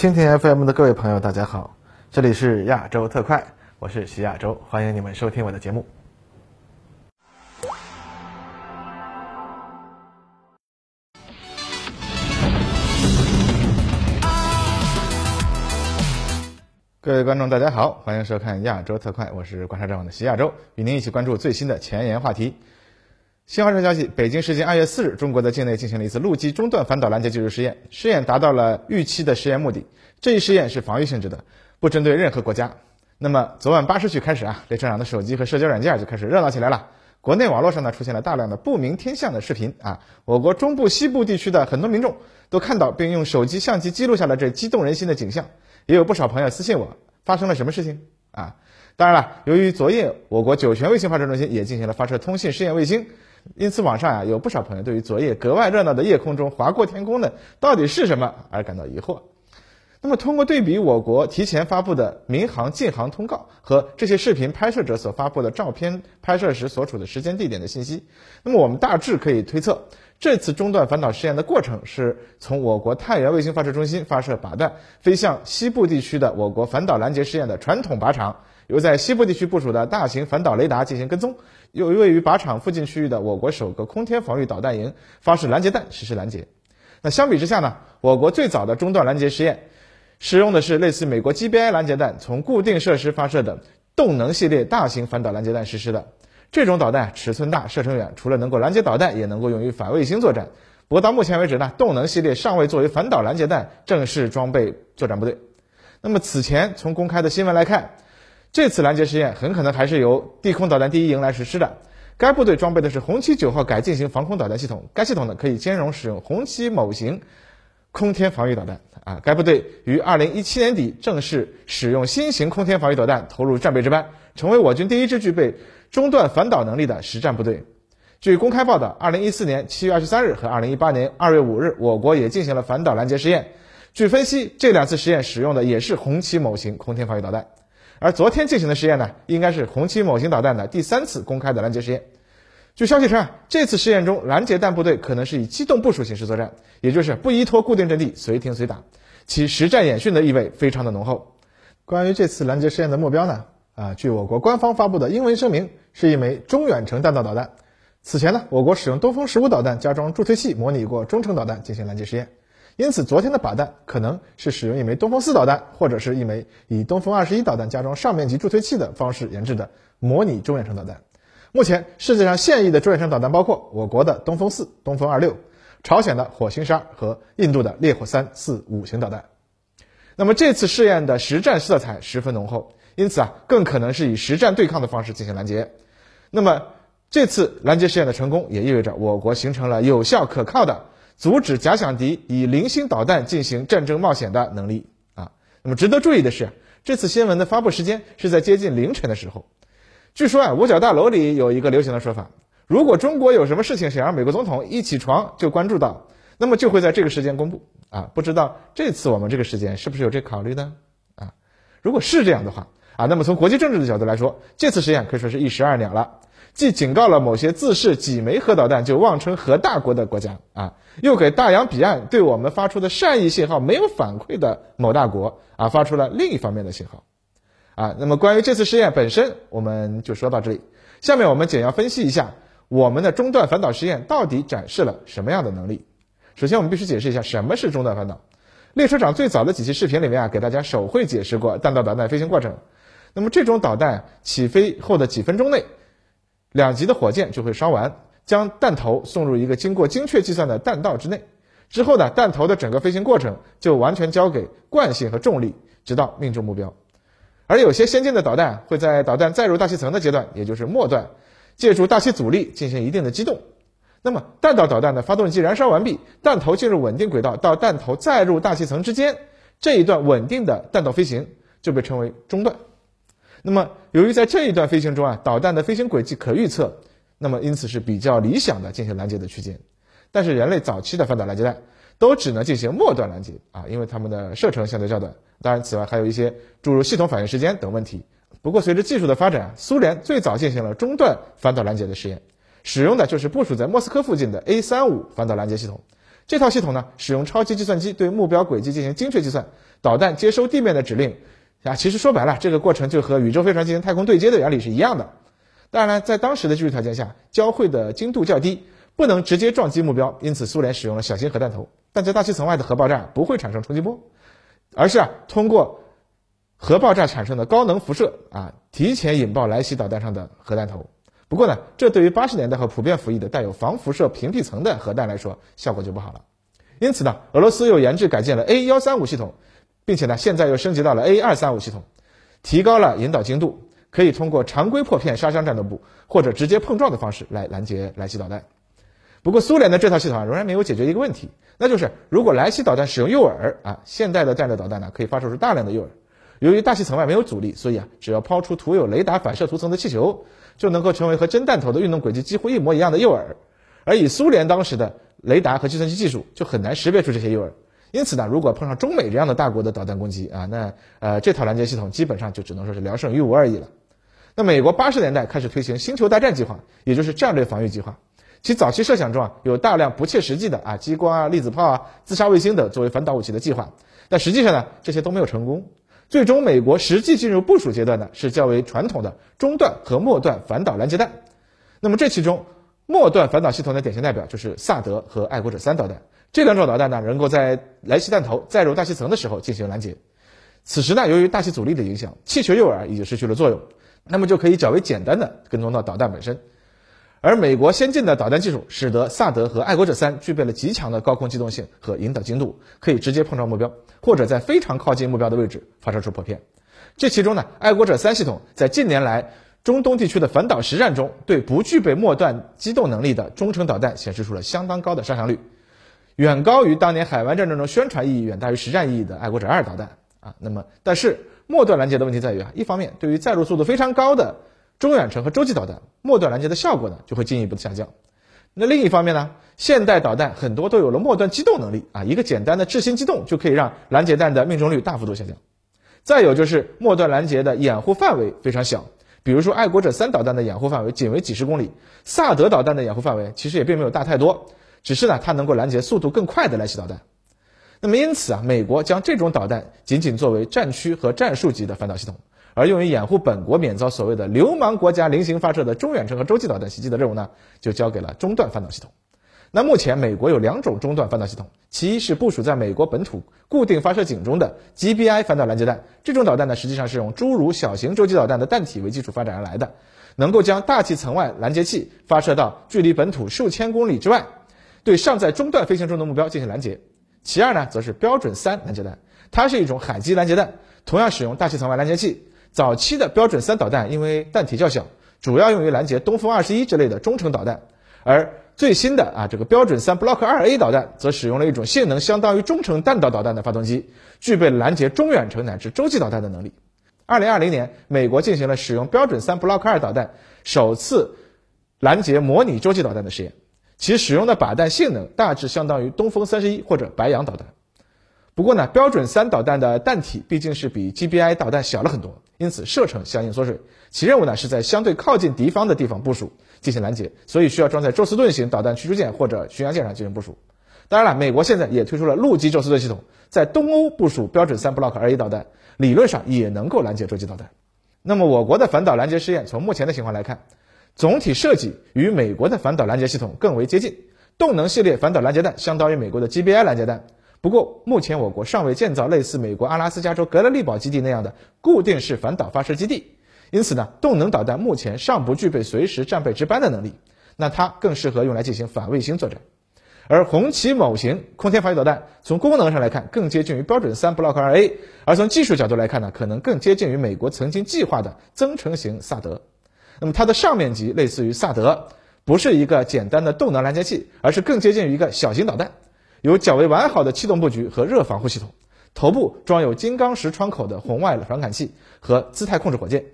蜻蜓 FM 的各位朋友，大家好，这里是亚洲特快，我是徐亚洲，欢迎你们收听我的节目。各位观众，大家好，欢迎收看亚洲特快，我是观察者网的徐亚洲，与您一起关注最新的前沿话题。新华社消息，北京时间二月四日，中国在境内进行了一次陆基中段反导拦截技术试验，试验达到了预期的实验目的。这一试验是防御性质的，不针对任何国家。那么昨晚八时许开始啊，列车长的手机和社交软件就开始热闹起来了。国内网络上呢出现了大量的不明天象的视频啊，我国中部、西部地区的很多民众都看到并用手机相机记录下了这激动人心的景象。也有不少朋友私信我，发生了什么事情啊？当然了，由于昨夜我国酒泉卫星发射中心也进行了发射通信试验卫星。因此，网上啊有不少朋友对于昨夜格外热闹的夜空中划过天空的到底是什么而感到疑惑。那么，通过对比我国提前发布的民航禁航通告和这些视频拍摄者所发布的照片拍摄时所处的时间地点的信息，那么我们大致可以推测，这次中段反导试验的过程是从我国太原卫星发射中心发射靶弹飞向西部地区的我国反导拦截试验的传统靶场。由在西部地区部署的大型反导雷达进行跟踪，由位于靶场附近区域的我国首个空天防御导弹营发射拦截弹实施拦截。那相比之下呢？我国最早的中段拦截实验，使用的是类似美国 GBI 拦截弹从固定设施发射的动能系列大型反导拦截弹实施的。这种导弹尺寸大、射程远，除了能够拦截导弹，也能够用于反卫星作战。不过到目前为止呢，动能系列尚未作为反导拦截弹正式装备作战部队。那么此前从公开的新闻来看。这次拦截试验很可能还是由地空导弹第一营来实施的。该部队装备的是红旗九号改进型防空导弹系统，该系统呢可以兼容使用红旗某型空天防御导弹。啊，该部队于二零一七年底正式使用新型空天防御导弹投入战备值班，成为我军第一支具备中段反导能力的实战部队。据公开报道，二零一四年七月二十三日和二零一八年二月五日，我国也进行了反导拦截试验。据分析，这两次实验使用的也是红旗某型空天防御导弹。而昨天进行的实验呢，应该是红旗某型导弹的第三次公开的拦截实验。据消息称啊，这次试验中拦截弹部队可能是以机动部署形式作战，也就是不依托固定阵地，随停随打，其实战演训的意味非常的浓厚。关于这次拦截试验的目标呢，啊，据我国官方发布的英文声明，是一枚中远程弹道导弹。此前呢，我国使用东风十五导弹加装助推器模拟过中程导弹进行拦截试验。因此，昨天的靶弹可能是使用一枚东风四导弹，或者是一枚以东风二十一导弹加装上面级助推器的方式研制的模拟中远程导弹。目前，世界上现役的中远程导弹包括我国的东风四、东风二六、朝鲜的火星十二和印度的烈火三四五型导弹。那么，这次试验的实战色彩十分浓厚，因此啊，更可能是以实战对抗的方式进行拦截。那么，这次拦截试验的成功，也意味着我国形成了有效可靠的。阻止假想敌以零星导弹进行战争冒险的能力啊。那么值得注意的是，这次新闻的发布时间是在接近凌晨的时候。据说啊，五角大楼里有一个流行的说法：如果中国有什么事情想让美国总统一起床就关注到，那么就会在这个时间公布啊。不知道这次我们这个时间是不是有这考虑呢？啊，如果是这样的话啊，那么从国际政治的角度来说，这次实验可以说是一石二鸟了。既警告了某些自恃几枚核导弹就妄称核大国的国家啊，又给大洋彼岸对我们发出的善意信号没有反馈的某大国啊发出了另一方面的信号，啊，那么关于这次试验本身，我们就说到这里。下面我们简要分析一下我们的中段反导实验到底展示了什么样的能力。首先，我们必须解释一下什么是中段反导。列车长最早的几期视频里面啊，给大家手绘解释过弹道导弹飞行过程。那么这种导弹起飞后的几分钟内。两级的火箭就会烧完，将弹头送入一个经过精确计算的弹道之内。之后呢，弹头的整个飞行过程就完全交给惯性和重力，直到命中目标。而有些先进的导弹会在导弹载入大气层的阶段，也就是末段，借助大气阻力进行一定的机动。那么，弹道导弹的发动机燃烧完毕，弹头进入稳定轨道到弹头载入大气层之间这一段稳定的弹道飞行就被称为中段。那么，由于在这一段飞行中啊，导弹的飞行轨迹可预测，那么因此是比较理想的进行拦截的区间。但是，人类早期的反导拦截弹都只能进行末段拦截啊，因为它们的射程相对较短。当然，此外还有一些诸如系统反应时间等问题。不过，随着技术的发展，苏联最早进行了中段反导拦截的实验，使用的就是部署在莫斯科附近的 A 三五反导拦截系统。这套系统呢，使用超级计算机对目标轨迹进行精确计算，导弹接收地面的指令啊，其实说白了，这个过程就和宇宙飞船进行太空对接的原理是一样的。当然了，在当时的技术条件下，交汇的精度较低，不能直接撞击目标，因此苏联使用了小型核弹头。但在大气层外的核爆炸不会产生冲击波，而是啊通过核爆炸产生的高能辐射啊，提前引爆来袭导弹上的核弹头。不过呢，这对于八十年代和普遍服役的带有防辐射屏蔽层的核弹来说，效果就不好了。因此呢，俄罗斯又研制改建了 A 幺三五系统，并且呢，现在又升级到了 A 二三五系统，提高了引导精度，可以通过常规破片杀伤战斗部或者直接碰撞的方式来拦截来袭导弹。不过，苏联的这套系统啊，仍然没有解决一个问题，那就是如果来袭导弹使用诱饵啊，现代的战略导弹呢，可以发射出大量的诱饵。由于大气层外没有阻力，所以啊，只要抛出涂有雷达反射涂层的气球，就能够成为和真弹头的运动轨迹几乎一模一样的诱饵。而以苏联当时的雷达和计算机技术，就很难识别出这些诱饵。因此呢，如果碰上中美这样的大国的导弹攻击啊，那呃，这套拦截系统基本上就只能说是聊胜于无而已了。那美国八十年代开始推行星球大战计划，也就是战略防御计划。其早期设想中啊，有大量不切实际的啊，激光啊、粒子炮啊、自杀卫星等作为反导武器的计划，但实际上呢，这些都没有成功。最终，美国实际进入部署阶段的是较为传统的中段和末段反导拦截弹。那么这其中，末段反导系统的典型代表就是萨德和爱国者三导弹。这两种导弹呢，能够在来袭弹头载入大气层的时候进行拦截。此时呢，由于大气阻力的影响，气球诱饵已经失去了作用，那么就可以较为简单的跟踪到导弹本身。而美国先进的导弹技术，使得萨德和爱国者三具备了极强的高空机动性和引导精度，可以直接碰撞目标，或者在非常靠近目标的位置发射出破片。这其中呢，爱国者三系统在近年来中东地区的反导实战中，对不具备末段机动能力的中程导弹显示出了相当高的杀伤率，远高于当年海湾战争中宣传意义远大于实战意义的爱国者二导弹啊。那么，但是末段拦截的问题在于啊，一方面对于载入速度非常高的中远程和洲际导弹末段拦截的效果呢，就会进一步的下降。那另一方面呢，现代导弹很多都有了末段机动能力啊，一个简单的质心机动就可以让拦截弹的命中率大幅度下降。再有就是末段拦截的掩护范围非常小，比如说爱国者三导弹的掩护范围仅为几十公里，萨德导弹的掩护范围其实也并没有大太多，只是呢它能够拦截速度更快的来袭导弹。那么因此啊，美国将这种导弹仅仅作为战区和战术级的反导系统。而用于掩护本国免遭所谓的流氓国家零星发射的中远程和洲际导弹袭击的任务呢，就交给了中段反导系统。那目前美国有两种中段反导系统，其一是部署在美国本土固定发射井中的 GBI 反导拦截弹，这种导弹呢实际上是用诸如小型洲际导弹的弹体为基础发展而来的，能够将大气层外拦截器发射到距离本土数千公里之外，对尚在中段飞行中的目标进行拦截。其二呢，则是标准三拦截弹，它是一种海基拦截弹，同样使用大气层外拦截器。早期的标准三导弹因为弹体较小，主要用于拦截东风二十一之类的中程导弹，而最新的啊这个标准三 Block 二 A 导弹则使用了一种性能相当于中程弹道导弹的发动机，具备拦截中远程乃至洲际导弹的能力。二零二零年，美国进行了使用标准三 Block 二导弹首次拦截模拟洲际导弹的实验，其使用的靶弹性能大致相当于东风三十一或者白杨导弹。不过呢，标准三导弹的弹体毕竟是比 GBI 导弹小了很多。因此射程相应缩水，其任务呢是在相对靠近敌方的地方部署进行拦截，所以需要装在宙斯盾型导弹驱逐舰或者巡洋舰上进行部署。当然了，美国现在也推出了陆基宙斯盾系统，在东欧部署标准三 Block 二 A 导弹，理论上也能够拦截洲际导弹。那么我国的反导拦截试验，从目前的情况来看，总体设计与美国的反导拦截系统更为接近，动能系列反导拦截弹相当于美国的 GBI 拦截弹。不过，目前我国尚未建造类似美国阿拉斯加州格勒利堡基地那样的固定式反导发射基地，因此呢，动能导弹目前尚不具备随时战备值班的能力。那它更适合用来进行反卫星作战。而红旗某型空天防御导弹从功能上来看更接近于标准三 Block 二 A，而从技术角度来看呢，可能更接近于美国曾经计划的增程型萨德。那么它的上面级类似于萨德，不是一个简单的动能拦截器，而是更接近于一个小型导弹。有较为完好的气动布局和热防护系统，头部装有金刚石窗口的红外传感器和姿态控制火箭，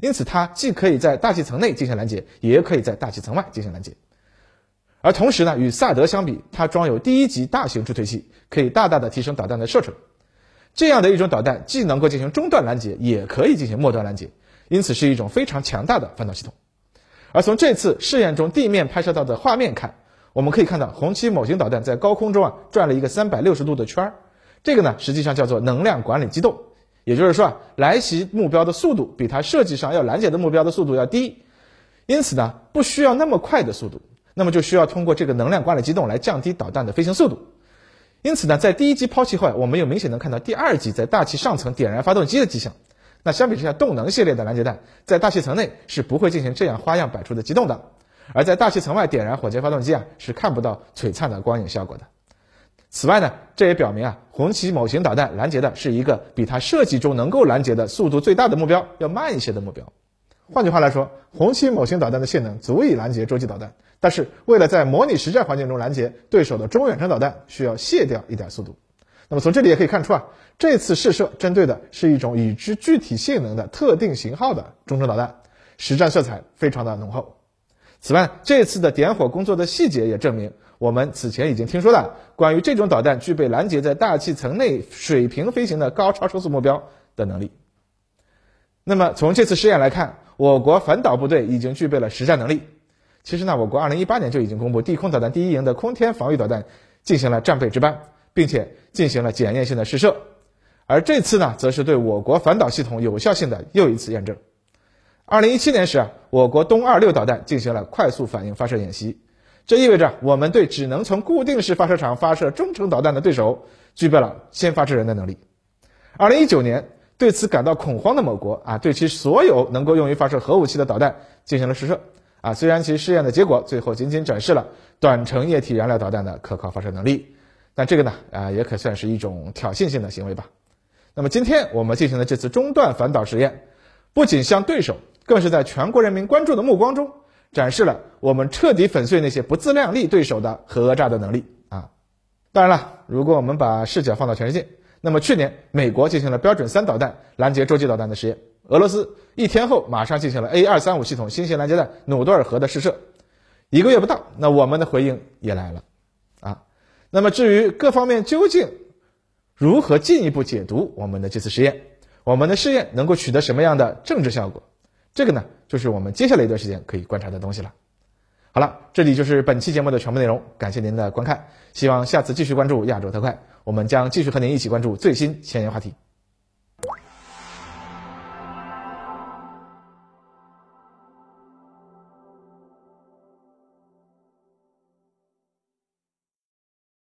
因此它既可以在大气层内进行拦截，也可以在大气层外进行拦截。而同时呢，与萨德相比，它装有第一级大型助推器，可以大大的提升导弹的射程。这样的一种导弹既能够进行中段拦截，也可以进行末端拦截，因此是一种非常强大的反导系统。而从这次试验中地面拍摄到的画面看，我们可以看到红旗某型导弹在高空中啊转了一个三百六十度的圈儿，这个呢实际上叫做能量管理机动，也就是说啊来袭目标的速度比它设计上要拦截的目标的速度要低，因此呢不需要那么快的速度，那么就需要通过这个能量管理机动来降低导弹的飞行速度。因此呢，在第一级抛弃后，我们又明显能看到第二级在大气上层点燃发动机的迹象。那相比之下，动能系列的拦截弹在大气层内是不会进行这样花样百出的机动的，而在大气层外点燃火箭发动机啊，是看不到璀璨的光影效果的。此外呢，这也表明啊，红旗某型导弹拦截的是一个比它设计中能够拦截的速度最大的目标要慢一些的目标。换句话来说，红旗某型导弹的性能足以拦截洲际导弹，但是为了在模拟实战环境中拦截对手的中远程导弹，需要卸掉一点速度。那么从这里也可以看出啊，这次试射针对的是一种已知具体性能的特定型号的中程导弹，实战色彩非常的浓厚。此外，这次的点火工作的细节也证明，我们此前已经听说的关于这种导弹具备拦截在大气层内水平飞行的高超声速目标的能力。那么从这次试验来看，我国反导部队已经具备了实战能力。其实呢，我国2018年就已经公布地空导弹第一营的空天防御导弹进行了战备值班，并且进行了检验性的试射。而这次呢，则是对我国反导系统有效性的又一次验证。2017年时啊，我国东二六导弹进行了快速反应发射演习，这意味着我们对只能从固定式发射场发射中程导弹的对手，具备了先发制人的能力。2019年。对此感到恐慌的某国啊，对其所有能够用于发射核武器的导弹进行了试射啊。虽然其试验的结果最后仅仅展示了短程液体燃料导弹的可靠发射能力，但这个呢啊也可算是一种挑衅性的行为吧。那么今天我们进行的这次中断反导实验，不仅向对手，更是在全国人民关注的目光中展示了我们彻底粉碎那些不自量力对手的核讹诈的能力啊。当然了，如果我们把视角放到全世界。那么去年，美国进行了标准三导弹拦截洲际导弹的实验，俄罗斯一天后马上进行了 A 二三五系统新型拦截弹努多尔核的试射，一个月不到，那我们的回应也来了，啊，那么至于各方面究竟如何进一步解读我们的这次实验，我们的试验能够取得什么样的政治效果，这个呢，就是我们接下来一段时间可以观察的东西了。好了，这里就是本期节目的全部内容，感谢您的观看，希望下次继续关注亚洲特快，我们将继续和您一起关注最新前沿话题。